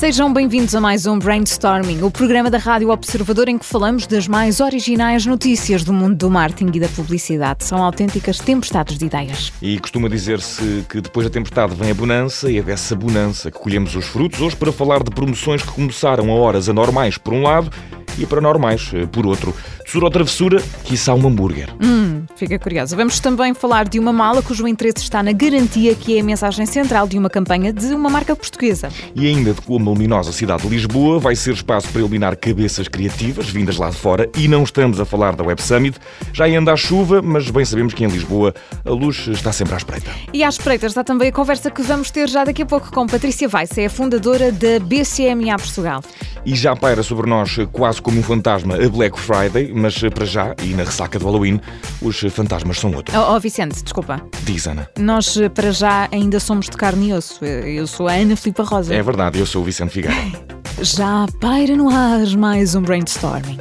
Sejam bem-vindos a mais um Brainstorming, o programa da Rádio Observador em que falamos das mais originais notícias do mundo do marketing e da publicidade. São autênticas tempestades de ideias. E costuma dizer-se que depois da tempestade vem a bonança e é dessa bonança que colhemos os frutos. Hoje para falar de promoções que começaram a horas anormais por um lado e para normais eh, por outro. Tesouro ou travessura, quiçá um hambúrguer. Hum, fica curioso. Vamos também falar de uma mala cujo interesse está na garantia que é a mensagem central de uma campanha de uma marca portuguesa. E ainda de como a luminosa cidade de Lisboa vai ser espaço para iluminar cabeças criativas vindas lá de fora e não estamos a falar da Web Summit. Já anda a chuva, mas bem sabemos que em Lisboa a luz está sempre à espreita. E à espreita está também a conversa que vamos ter já daqui a pouco com Patrícia Weiss, é a fundadora da BCMA Portugal. E já paira sobre nós quase como um fantasma a Black Friday, mas para já, e na ressaca do Halloween, os fantasmas são outros. Oh, oh Vicente, desculpa. Diz, Ana. Nós para já ainda somos de carne e osso. Eu sou a Ana Filipa Rosa. É verdade, eu sou o Vicente Figueiredo. Já paira no ar mais um brainstorming.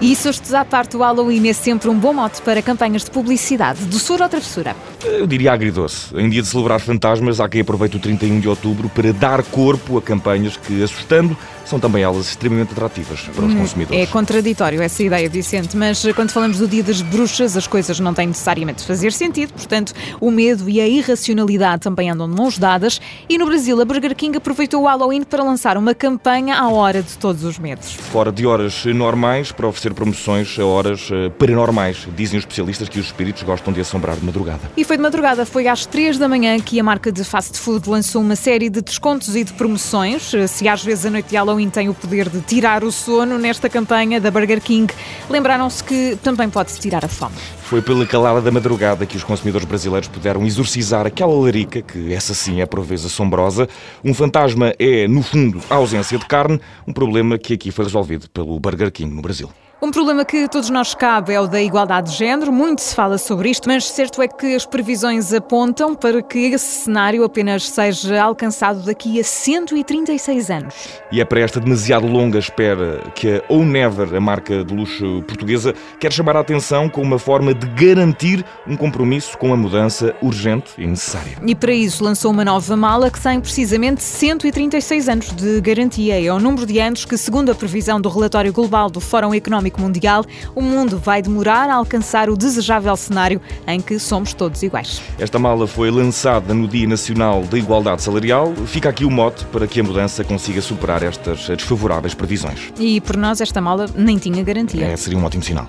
E se estes à parte o Halloween é sempre um bom mote para campanhas de publicidade, doçura ou travessura? Eu diria agridoce. Em dia de celebrar fantasmas, há quem aproveite o 31 de outubro para dar corpo a campanhas que, assustando, são também elas extremamente atrativas para os consumidores. É contraditório essa ideia, Vicente, mas quando falamos do Dia das Bruxas, as coisas não têm necessariamente de fazer sentido, portanto, o medo e a irracionalidade também andam de mãos dadas. E no Brasil, a Burger King aproveitou o Halloween para lançar uma campanha à hora de todos os medos. Fora de horas normais, para oferecer promoções a horas eh, paranormais. Dizem os especialistas que os espíritos gostam de assombrar de madrugada. E foi de madrugada, foi às 3 da manhã que a marca de fast food lançou uma série de descontos e de promoções. Se às vezes a noite de Halloween tem o poder de tirar o sono, nesta campanha da Burger King lembraram-se que também pode tirar a fome. Foi pela calada da madrugada que os consumidores brasileiros puderam exorcizar aquela larica, que essa sim é por vezes assombrosa. Um fantasma é, no fundo, a ausência de carne, um problema que aqui foi resolvido pelo Burger King no Brasil. Um problema que todos nós cabe é o da igualdade de género. Muito se fala sobre isto, mas certo é que as previsões apontam para que esse cenário apenas seja alcançado daqui a 136 anos. E é para esta demasiado longa espera que a Ou Never, a marca de luxo portuguesa, quer chamar a atenção com uma forma de garantir um compromisso com a mudança urgente e necessária. E para isso lançou uma nova mala que tem precisamente 136 anos de garantia. É o número de anos que, segundo a previsão do relatório global do Fórum Económico Mundial, o mundo vai demorar a alcançar o desejável cenário em que somos todos iguais. Esta mala foi lançada no Dia Nacional da Igualdade Salarial. Fica aqui o mote para que a mudança consiga superar estas desfavoráveis previsões. E por nós esta mala nem tinha garantia. É, seria um ótimo sinal.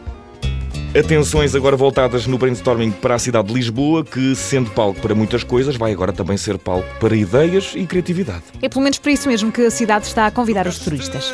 Atenções agora voltadas no brainstorming para a cidade de Lisboa, que, sendo palco para muitas coisas, vai agora também ser palco para ideias e criatividade. É pelo menos para isso mesmo que a cidade está a convidar os turistas.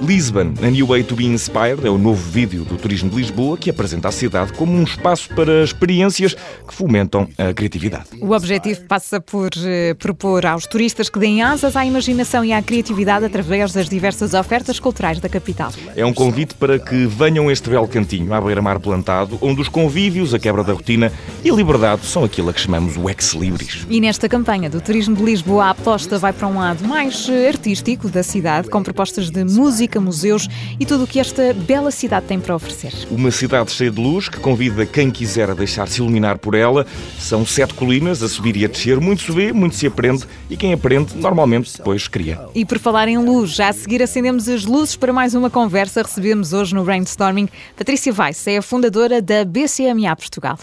Lisbon, A New Way to Be Inspired, é o novo vídeo do Turismo de Lisboa que apresenta a cidade como um espaço para experiências que fomentam a criatividade. O objetivo passa por eh, propor aos turistas que deem asas à imaginação e à criatividade através das diversas ofertas culturais da capital. É um convite para que venham a este belo cantinho à beira-mar plantado, onde os convívios, a quebra da rotina e a liberdade são aquilo a que chamamos o ex-libris. E nesta campanha do Turismo de Lisboa, a aposta vai para um lado mais eh, artístico da cidade, com propostas de música, museus e tudo o que esta bela cidade tem para oferecer. Uma cidade cheia de luz que convida quem quiser a deixar-se iluminar por ela. São sete colinas a subir e a descer. Muito se vê, muito se aprende e quem aprende normalmente depois cria. E por falar em luz, já a seguir acendemos as luzes para mais uma conversa. Recebemos hoje no Brainstorming Patrícia Weiss, é a fundadora da BCMA Portugal.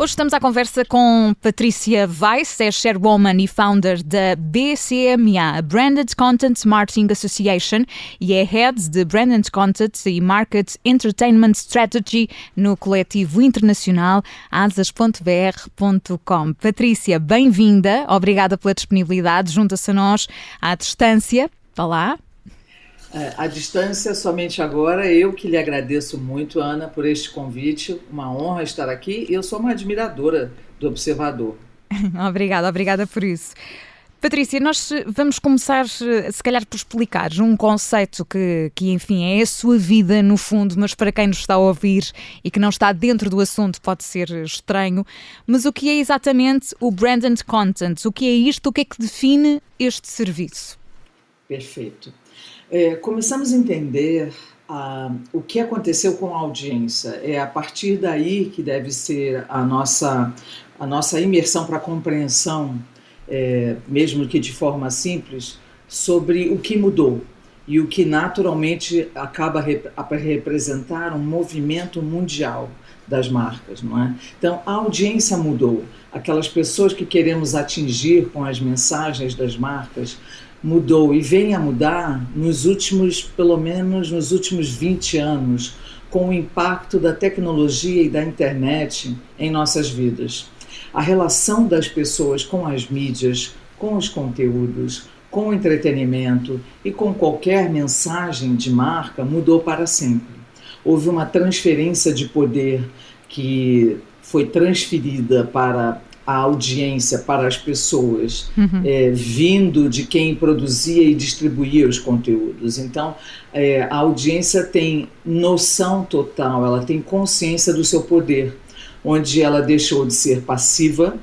Hoje estamos à conversa com Patrícia Weiss, é chairwoman e founder da BCMA, Branded Content Marketing Association, e é head de Branded Content e Market Entertainment Strategy no coletivo internacional asas.br.com. Patrícia, bem-vinda, obrigada pela disponibilidade, junta-se a nós à distância. Olá. À distância, somente agora, eu que lhe agradeço muito, Ana, por este convite. Uma honra estar aqui. Eu sou uma admiradora do Observador. obrigada, obrigada por isso. Patrícia, nós vamos começar, se calhar, por explicar um conceito que, que, enfim, é a sua vida no fundo, mas para quem nos está a ouvir e que não está dentro do assunto pode ser estranho. Mas o que é exatamente o Branded Content? O que é isto? O que é que define este serviço? Perfeito. É, começamos a entender ah, o que aconteceu com a audiência. É a partir daí que deve ser a nossa, a nossa imersão para compreensão é, mesmo que de forma simples, sobre o que mudou e o que naturalmente acaba a representar um movimento mundial das marcas, não é? Então a audiência mudou, aquelas pessoas que queremos atingir com as mensagens das marcas mudou e vem a mudar nos últimos, pelo menos nos últimos 20 anos, com o impacto da tecnologia e da internet em nossas vidas a relação das pessoas com as mídias, com os conteúdos, com o entretenimento e com qualquer mensagem de marca mudou para sempre. Houve uma transferência de poder que foi transferida para a audiência, para as pessoas, uhum. é, vindo de quem produzia e distribuía os conteúdos. Então, é, a audiência tem noção total, ela tem consciência do seu poder onde ela deixou de ser passiva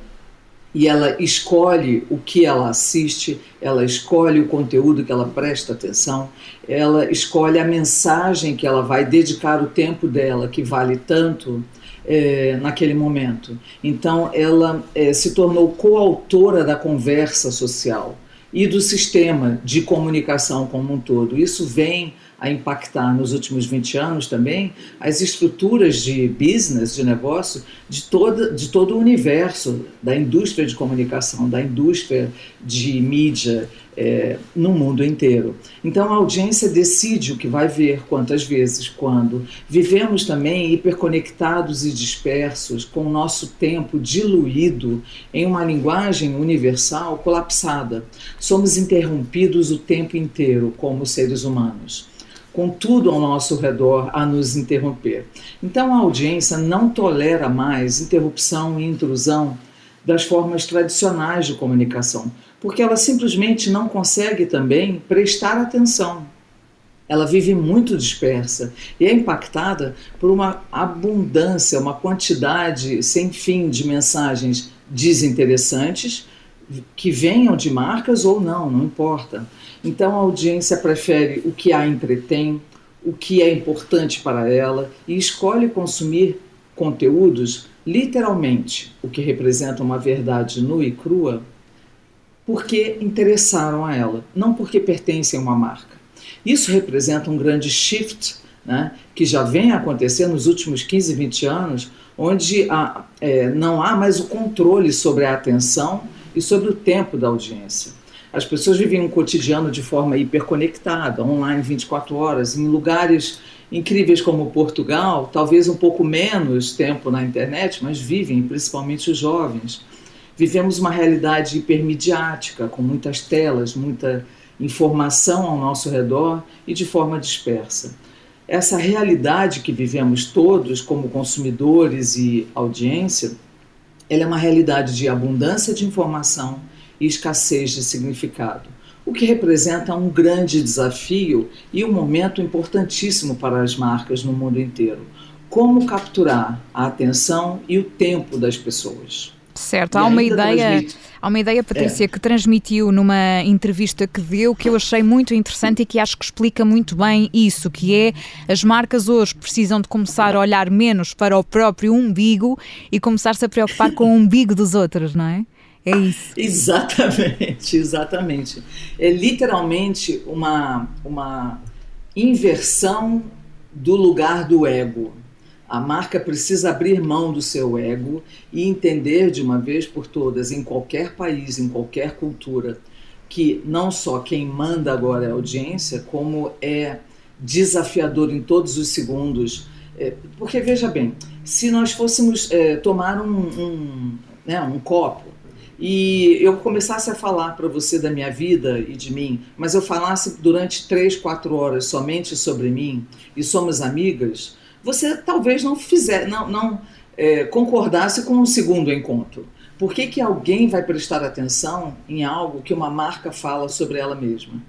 e ela escolhe o que ela assiste, ela escolhe o conteúdo que ela presta atenção, ela escolhe a mensagem que ela vai dedicar o tempo dela, que vale tanto, é, naquele momento. Então, ela é, se tornou coautora da conversa social e do sistema de comunicação como um todo. Isso vem a impactar nos últimos 20 anos também as estruturas de business, de negócio, de, toda, de todo o universo da indústria de comunicação, da indústria de mídia é, no mundo inteiro. Então a audiência decide o que vai ver, quantas vezes, quando. Vivemos também hiperconectados e dispersos, com o nosso tempo diluído em uma linguagem universal colapsada. Somos interrompidos o tempo inteiro como seres humanos com tudo ao nosso redor a nos interromper. Então a audiência não tolera mais interrupção e intrusão das formas tradicionais de comunicação, porque ela simplesmente não consegue também prestar atenção. Ela vive muito dispersa e é impactada por uma abundância, uma quantidade sem fim de mensagens desinteressantes que venham de marcas ou não, não importa. Então a audiência prefere o que a entretém, o que é importante para ela e escolhe consumir conteúdos literalmente, o que representa uma verdade nua e crua, porque interessaram a ela, não porque pertencem a uma marca. Isso representa um grande shift né, que já vem acontecendo nos últimos 15, 20 anos, onde há, é, não há mais o controle sobre a atenção e sobre o tempo da audiência. As pessoas vivem um cotidiano de forma hiperconectada, online 24 horas, em lugares incríveis como Portugal, talvez um pouco menos tempo na internet, mas vivem, principalmente os jovens. Vivemos uma realidade hipermediática, com muitas telas, muita informação ao nosso redor e de forma dispersa. Essa realidade que vivemos todos como consumidores e audiência, ela é uma realidade de abundância de informação, e escassez de significado, o que representa um grande desafio e um momento importantíssimo para as marcas no mundo inteiro. Como capturar a atenção e o tempo das pessoas. Certo, há uma ideia, há uma ideia, Patrícia, é. que transmitiu numa entrevista que deu que eu achei muito interessante e que acho que explica muito bem isso, que é as marcas hoje precisam de começar a olhar menos para o próprio umbigo e começar-se a preocupar com o umbigo dos outros, não é? É isso. Exatamente, exatamente. É literalmente uma, uma inversão do lugar do ego. A marca precisa abrir mão do seu ego e entender de uma vez por todas, em qualquer país, em qualquer cultura, que não só quem manda agora é a audiência, como é desafiador em todos os segundos. É, porque veja bem, se nós fôssemos é, tomar um, um, né, um copo e eu começasse a falar para você da minha vida e de mim, mas eu falasse durante três, quatro horas somente sobre mim e somos amigas, você talvez não fizer, não, não é, concordasse com o um segundo encontro. Por que, que alguém vai prestar atenção em algo que uma marca fala sobre ela mesma?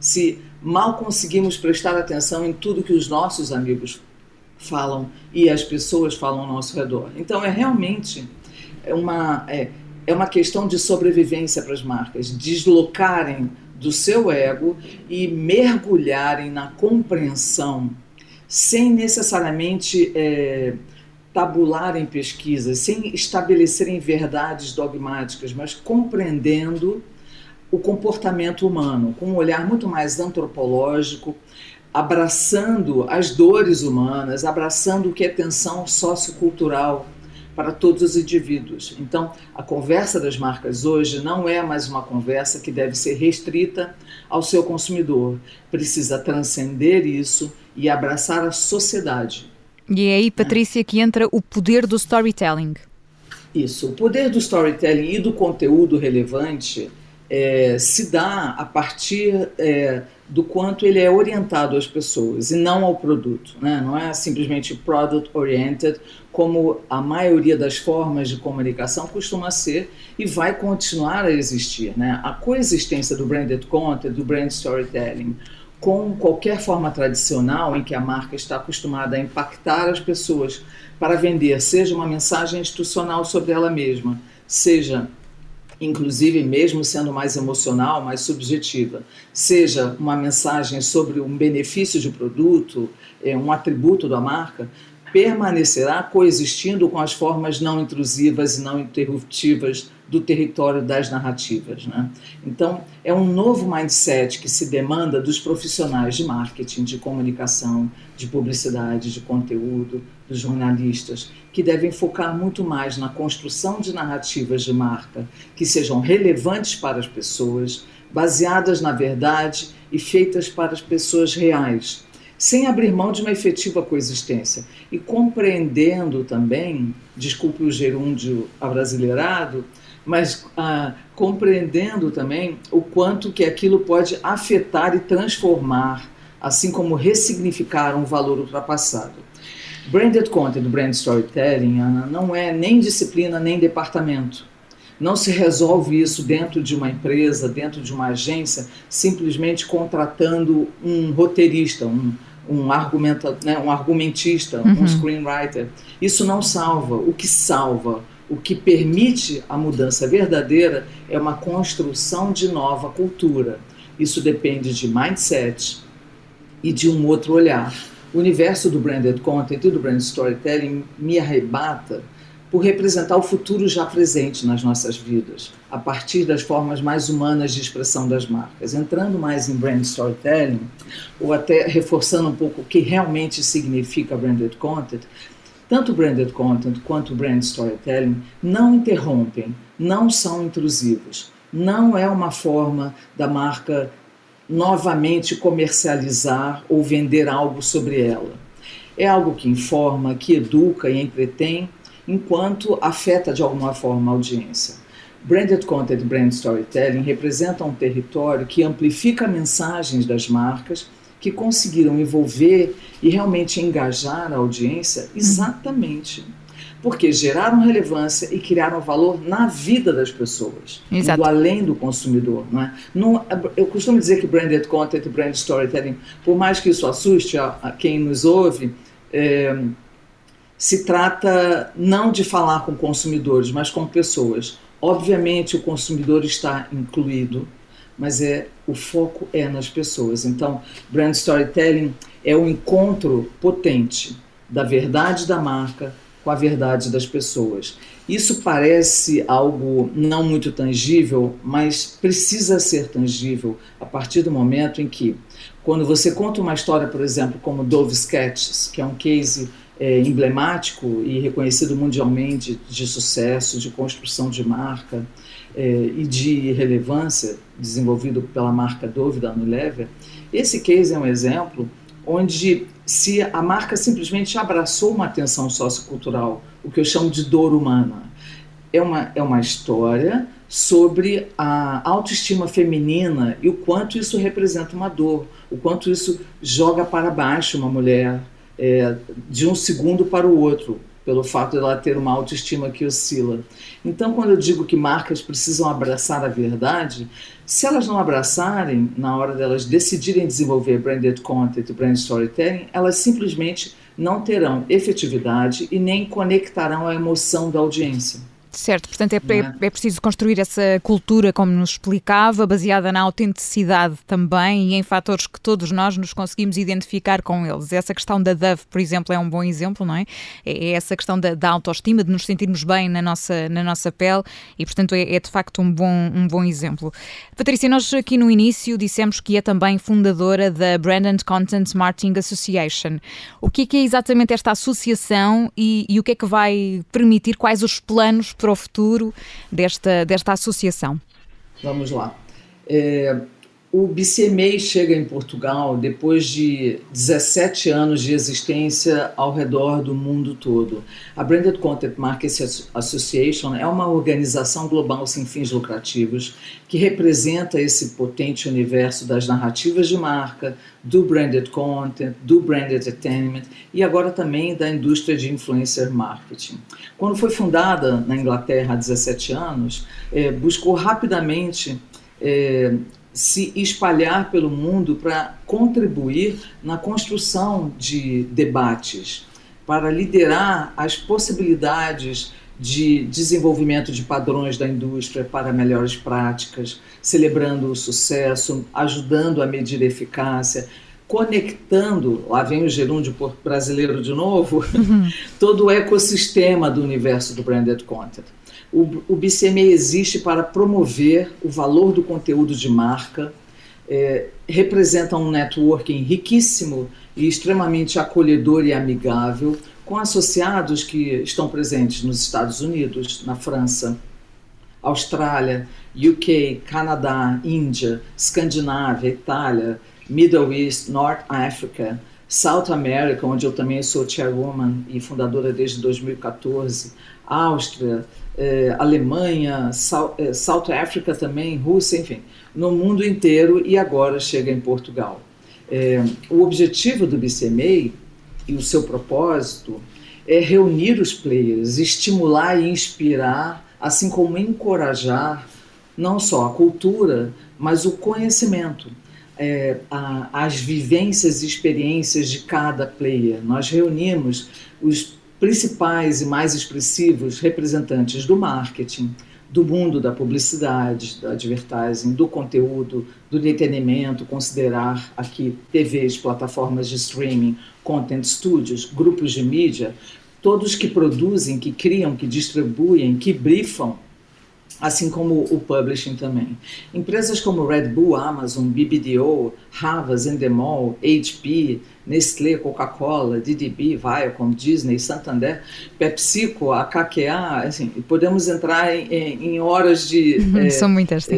Se mal conseguimos prestar atenção em tudo que os nossos amigos falam e as pessoas falam ao nosso redor. Então é realmente uma, é, é uma questão de sobrevivência para as marcas, deslocarem do seu ego e mergulharem na compreensão sem necessariamente é, tabularem pesquisas, sem estabelecerem verdades dogmáticas, mas compreendendo o comportamento humano com um olhar muito mais antropológico, abraçando as dores humanas, abraçando o que é tensão sociocultural para todos os indivíduos. Então, a conversa das marcas hoje não é mais uma conversa que deve ser restrita ao seu consumidor. Precisa transcender isso e abraçar a sociedade. E é aí, Patrícia, que entra o poder do storytelling. Isso, o poder do storytelling e do conteúdo relevante é, se dá a partir é, do quanto ele é orientado às pessoas e não ao produto. Né? Não é simplesmente product oriented, como a maioria das formas de comunicação costuma ser e vai continuar a existir. Né? A coexistência do branded content, do brand storytelling, com qualquer forma tradicional em que a marca está acostumada a impactar as pessoas para vender, seja uma mensagem institucional sobre ela mesma, seja inclusive mesmo sendo mais emocional, mais subjetiva, seja uma mensagem sobre um benefício de produto, é, um atributo da marca, permanecerá coexistindo com as formas não intrusivas e não interruptivas do território das narrativas. Né? Então, é um novo mindset que se demanda dos profissionais de marketing, de comunicação, de publicidade, de conteúdo, dos jornalistas, que devem focar muito mais na construção de narrativas de marca que sejam relevantes para as pessoas, baseadas na verdade e feitas para as pessoas reais, sem abrir mão de uma efetiva coexistência e compreendendo também, desculpe o gerúndio abrasileirado, mas ah, compreendendo também o quanto que aquilo pode afetar e transformar, assim como ressignificar um valor ultrapassado. Branded Content, Brand Storytelling, Ana, não é nem disciplina nem departamento. Não se resolve isso dentro de uma empresa, dentro de uma agência, simplesmente contratando um roteirista, um, um, argumenta, né, um argumentista, uhum. um screenwriter. Isso não salva. O que salva o que permite a mudança verdadeira é uma construção de nova cultura. Isso depende de mindset e de um outro olhar. O universo do branded content e do brand storytelling me arrebata por representar o futuro já presente nas nossas vidas, a partir das formas mais humanas de expressão das marcas. Entrando mais em brand storytelling, ou até reforçando um pouco o que realmente significa branded content, tanto branded content quanto brand storytelling não interrompem, não são intrusivos. Não é uma forma da marca novamente comercializar ou vender algo sobre ela. É algo que informa, que educa e entretém, enquanto afeta de alguma forma a audiência. Branded Content e Brand Storytelling representam um território que amplifica mensagens das marcas que conseguiram envolver e realmente engajar a audiência exatamente porque geraram relevância e criaram valor na vida das pessoas, Exato. além do consumidor. Não é? Não, eu costumo dizer que branded content, brand storytelling, por mais que isso assuste a, a quem nos ouve, é, se trata não de falar com consumidores, mas com pessoas. Obviamente o consumidor está incluído, mas é o foco é nas pessoas. Então, brand storytelling é o encontro potente da verdade da marca com a verdade das pessoas. Isso parece algo não muito tangível, mas precisa ser tangível a partir do momento em que, quando você conta uma história, por exemplo, como Dove Sketches, que é um case é, emblemático e reconhecido mundialmente de sucesso, de construção de marca, é, e de relevância desenvolvido pela marca Dove da Unilever, esse case é um exemplo onde se a marca simplesmente abraçou uma atenção sociocultural, o que eu chamo de dor humana. É uma, é uma história sobre a autoestima feminina e o quanto isso representa uma dor, o quanto isso joga para baixo uma mulher é, de um segundo para o outro, pelo fato de ela ter uma autoestima que oscila. Então, quando eu digo que marcas precisam abraçar a verdade, se elas não abraçarem, na hora delas decidirem desenvolver branded content brand storytelling, elas simplesmente não terão efetividade e nem conectarão a emoção da audiência. Certo, portanto é, é, é, preciso construir essa cultura, como nos explicava, baseada na autenticidade também e em fatores que todos nós nos conseguimos identificar com eles. Essa questão da Dove, por exemplo, é um bom exemplo, não é? É, é essa questão da, da, autoestima, de nos sentirmos bem na nossa, na nossa pele e, portanto, é, é, de facto um bom, um bom exemplo. Patrícia, nós aqui no início dissemos que é também fundadora da Brand and Content Marketing Association. O que é, que é exatamente esta associação e, e o que é que vai permitir, quais os planos para o futuro desta, desta associação? Vamos lá. É, o BCMA chega em Portugal depois de 17 anos de existência ao redor do mundo todo. A Branded Content Marketing Association é uma organização global sem fins lucrativos que representa esse potente universo das narrativas de marca, do branded content, do branded entertainment e agora também da indústria de influencer marketing. Quando foi fundada na Inglaterra há 17 anos, é, buscou rapidamente é, se espalhar pelo mundo para contribuir na construção de debates, para liderar as possibilidades de desenvolvimento de padrões da indústria para melhores práticas, celebrando o sucesso, ajudando a medir a eficácia, conectando, lá vem o gerúndio brasileiro de novo, uhum. todo o ecossistema do universo do branded content. O, o BCMA existe para promover o valor do conteúdo de marca, é, representa um networking riquíssimo e extremamente acolhedor e amigável, com associados que estão presentes nos Estados Unidos, na França, Austrália, UK, Canadá, Índia, Escandinávia, Itália, Middle East, North Africa, South America, onde eu também sou chairwoman e fundadora desde 2014, Áustria, eh, Alemanha, South, eh, South Africa também, Rússia, enfim, no mundo inteiro e agora chega em Portugal. Eh, o objetivo do BCMA e o seu propósito é reunir os players, estimular e inspirar, assim como encorajar não só a cultura, mas o conhecimento, é, a, as vivências e experiências de cada player. Nós reunimos os principais e mais expressivos representantes do marketing, do mundo da publicidade, do advertising, do conteúdo, do entretenimento, considerar aqui TVs, plataformas de streaming, content studios, grupos de mídia, todos que produzem, que criam, que distribuem, que briefam assim como o publishing também. Empresas como Red Bull, Amazon, BBDO, Havas, Endemol, HP, Nestlé, Coca-Cola, DDB, Viacom, Disney, Santander, PepsiCo, a KKA, assim, podemos entrar em, em horas de... Uhum, é, são muitas, sim.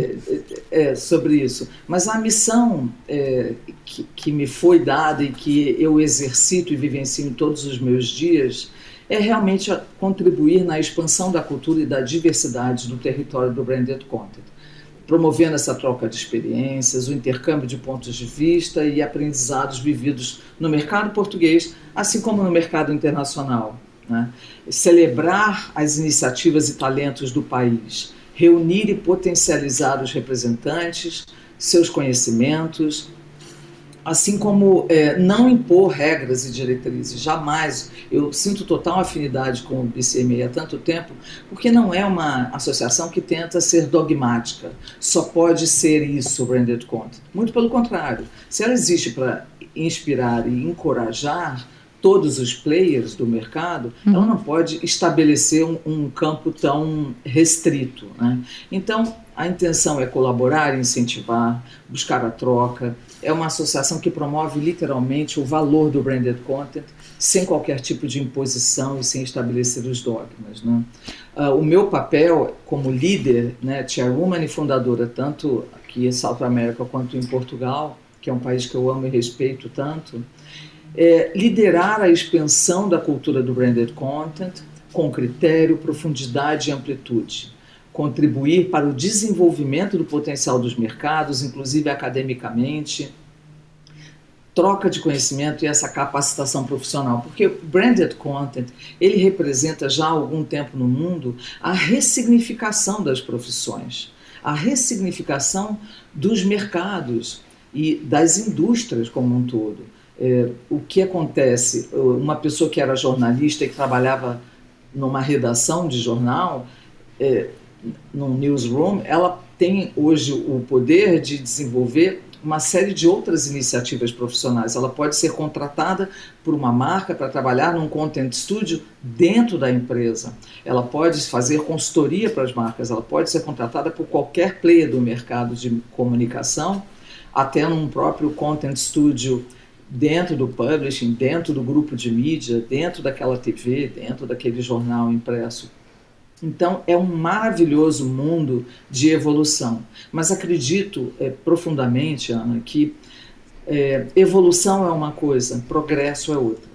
É, é, sobre isso. Mas a missão que, que me foi dada e que eu exercito e vivencio todos os meus dias é realmente contribuir na expansão da cultura e da diversidade do território do branded content, promovendo essa troca de experiências, o intercâmbio de pontos de vista e aprendizados vividos no mercado português, assim como no mercado internacional. Né? Celebrar as iniciativas e talentos do país, reunir e potencializar os representantes, seus conhecimentos, assim como é, não impor regras e diretrizes, jamais. Eu sinto total afinidade com o BCME há tanto tempo, porque não é uma associação que tenta ser dogmática, só pode ser isso, branded content. Muito pelo contrário, se ela existe para inspirar e encorajar todos os players do mercado, uhum. ela não pode estabelecer um, um campo tão restrito. Né? Então, a intenção é colaborar, incentivar, buscar a troca, é uma associação que promove literalmente o valor do branded content sem qualquer tipo de imposição e sem estabelecer os dogmas. Né? Uh, o meu papel como líder, né, chairwoman e fundadora, tanto aqui em South America quanto em Portugal, que é um país que eu amo e respeito tanto, é liderar a expansão da cultura do branded content com critério, profundidade e amplitude contribuir para o desenvolvimento do potencial dos mercados, inclusive academicamente, troca de conhecimento e essa capacitação profissional, porque branded content ele representa já há algum tempo no mundo a ressignificação das profissões, a ressignificação dos mercados e das indústrias como um todo. É, o que acontece? Uma pessoa que era jornalista e que trabalhava numa redação de jornal, é, num newsroom, ela tem hoje o poder de desenvolver uma série de outras iniciativas profissionais. Ela pode ser contratada por uma marca para trabalhar num content studio dentro da empresa. Ela pode fazer consultoria para as marcas. Ela pode ser contratada por qualquer player do mercado de comunicação, até num próprio content studio dentro do publishing, dentro do grupo de mídia, dentro daquela TV, dentro daquele jornal impresso. Então, é um maravilhoso mundo de evolução. Mas acredito é, profundamente, Ana, que é, evolução é uma coisa, progresso é outra.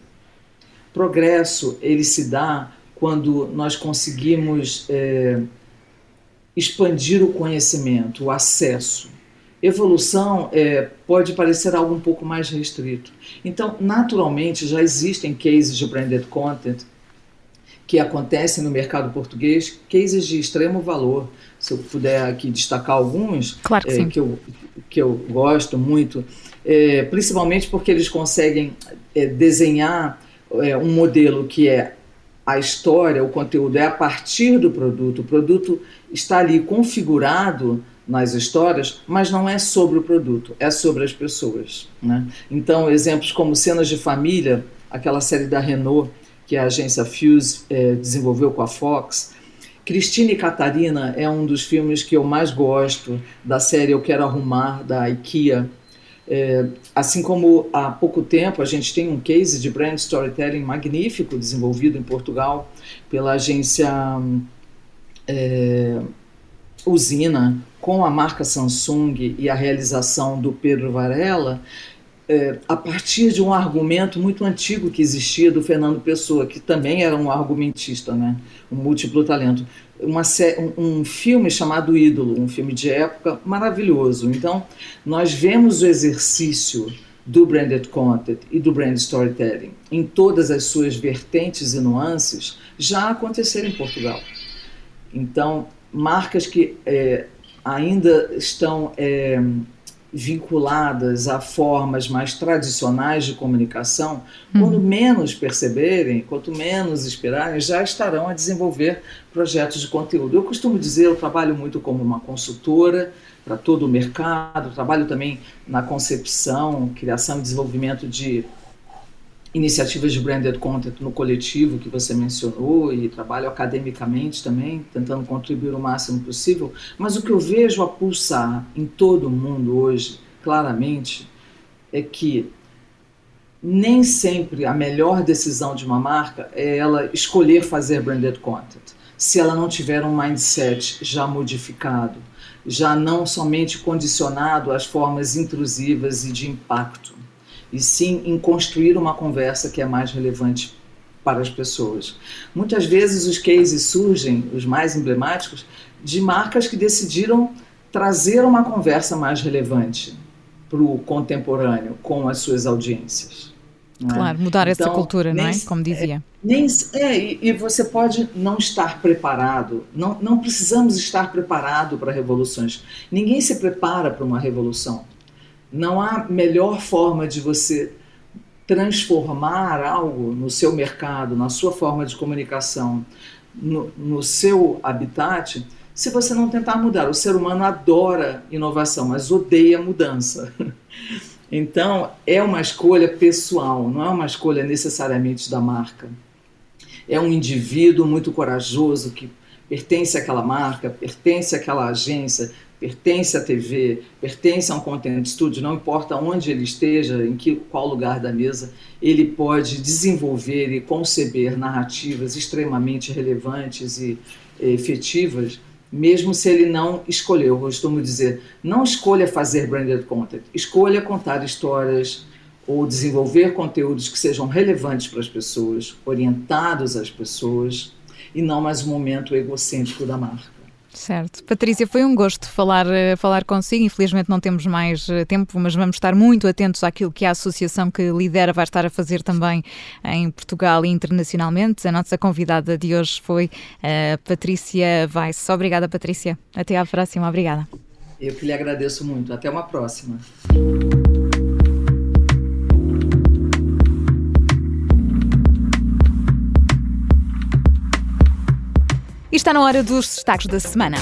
Progresso, ele se dá quando nós conseguimos é, expandir o conhecimento, o acesso. Evolução é, pode parecer algo um pouco mais restrito. Então, naturalmente, já existem cases de branded content que acontecem no mercado português, cases de extremo valor. Se eu puder aqui destacar alguns claro que, é, que, eu, que eu gosto muito, é, principalmente porque eles conseguem é, desenhar é, um modelo que é a história, o conteúdo é a partir do produto, o produto está ali configurado nas histórias, mas não é sobre o produto, é sobre as pessoas. Né? Então, exemplos como cenas de família, aquela série da Renault, que a agência Fuse é, desenvolveu com a Fox. Cristina e Catarina é um dos filmes que eu mais gosto da série Eu Quero Arrumar, da IKEA. É, assim como há pouco tempo a gente tem um case de brand storytelling magnífico desenvolvido em Portugal pela agência é, Usina, com a marca Samsung e a realização do Pedro Varela, é, a partir de um argumento muito antigo que existia do Fernando Pessoa, que também era um argumentista, né? um múltiplo talento. Uma, um, filme chamado Ídolo, um filme de época maravilhoso. Então, nós vemos o exercício do branded content e do brand storytelling em todas as suas vertentes e nuances já acontecer em Portugal. Então, marcas que é, ainda estão é, vinculadas a formas mais tradicionais de comunicação, uhum. quando menos perceberem, quanto menos esperarem, já estarão a desenvolver projetos de conteúdo. Eu costumo dizer, eu trabalho muito como uma consultora para todo o mercado, trabalho também na concepção, criação e desenvolvimento de iniciativas de branded content no coletivo que você mencionou e trabalho academicamente também, tentando contribuir o máximo possível, mas o que eu vejo a pulsar em todo o mundo hoje, claramente, é que nem sempre a melhor decisão de uma marca é ela escolher fazer branded content, se ela não tiver um mindset já modificado, já não somente condicionado às formas intrusivas e de impacto e sim em construir uma conversa que é mais relevante para as pessoas. Muitas vezes os cases surgem, os mais emblemáticos, de marcas que decidiram trazer uma conversa mais relevante para o contemporâneo com as suas audiências. É? Claro, mudar então, essa cultura, nem, não é? Como dizia. É, nem, é, e, e, você pode não estar preparado, não, não precisamos estar preparado para revoluções. Ninguém se prepara para uma revolução. Não há melhor forma de você transformar algo no seu mercado, na sua forma de comunicação, no, no seu habitat, se você não tentar mudar. O ser humano adora inovação, mas odeia mudança. Então, é uma escolha pessoal, não é uma escolha necessariamente da marca. É um indivíduo muito corajoso que pertence àquela marca, pertence àquela agência, pertence à TV, pertence a um content studio, não importa onde ele esteja, em que, qual lugar da mesa, ele pode desenvolver e conceber narrativas extremamente relevantes e efetivas, mesmo se ele não escolheu. Eu costumo dizer, não escolha fazer branded content, escolha contar histórias ou desenvolver conteúdos que sejam relevantes para as pessoas, orientados às pessoas, e não mais um momento egocêntrico da marca. Certo. Patrícia, foi um gosto falar, eh, falar consigo. Infelizmente não temos mais eh, tempo, mas vamos estar muito atentos àquilo que a associação que lidera vai estar a fazer também em Portugal e internacionalmente. A nossa convidada de hoje foi a Patrícia Weiss. Obrigada, Patrícia. Até à próxima. Obrigada. Eu que lhe agradeço muito. Até uma próxima. E está na hora dos destaques da semana.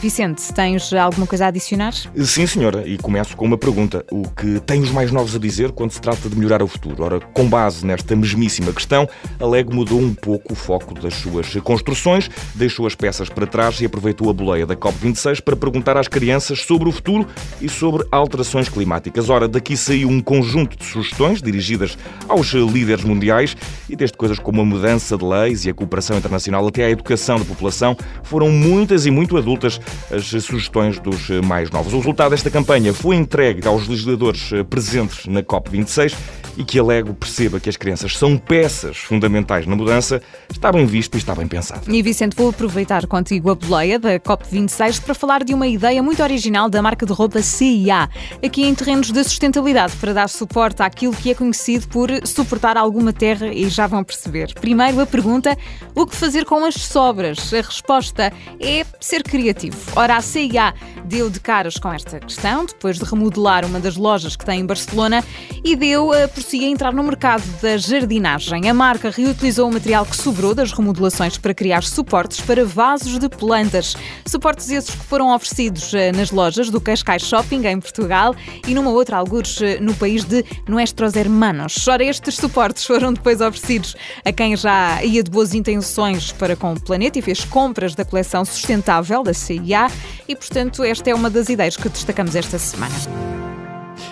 Vicente, tens alguma coisa a adicionar? Sim, senhora, e começo com uma pergunta. O que têm os mais novos a dizer quando se trata de melhorar o futuro? Ora, com base nesta mesmíssima questão, a Lego mudou um pouco o foco das suas construções, deixou as peças para trás e aproveitou a boleia da COP26 para perguntar às crianças sobre o futuro e sobre alterações climáticas. Ora, daqui saiu um conjunto de sugestões dirigidas aos líderes mundiais e desde coisas como a mudança de leis e a cooperação internacional até a educação da população, foram muitas e muito adultas as sugestões dos mais novos. O resultado desta campanha foi entregue aos legisladores presentes na COP26 e que a Lego perceba que as crianças são peças fundamentais na mudança, está bem visto e está bem pensado. E Vicente, vou aproveitar contigo a boleia da COP26 para falar de uma ideia muito original da marca de roupa CIA, aqui em terrenos de sustentabilidade, para dar suporte àquilo que é conhecido por suportar alguma terra e já vão perceber. Primeiro a pergunta, o que fazer com as sobras? A resposta é ser criativo. Ora, a CIA deu de caras com esta questão, depois de remodelar uma das lojas que tem em Barcelona e deu a por si a entrar no mercado da jardinagem. A marca reutilizou o material que sobrou das remodelações para criar suportes para vasos de plantas. Suportes esses que foram oferecidos eh, nas lojas do Cascais Shopping, em Portugal, e numa outra, algures, eh, no país de Nuestros Hermanos. Ora, estes suportes foram depois oferecidos a quem já ia de boas intenções para com o planeta e fez compras da coleção sustentável da CIA e, portanto, esta é uma das ideias que destacamos esta semana.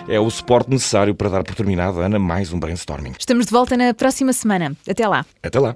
É o suporte necessário para dar por terminado, Ana, mais um brainstorming. Estamos de volta na próxima semana. Até lá. Até lá.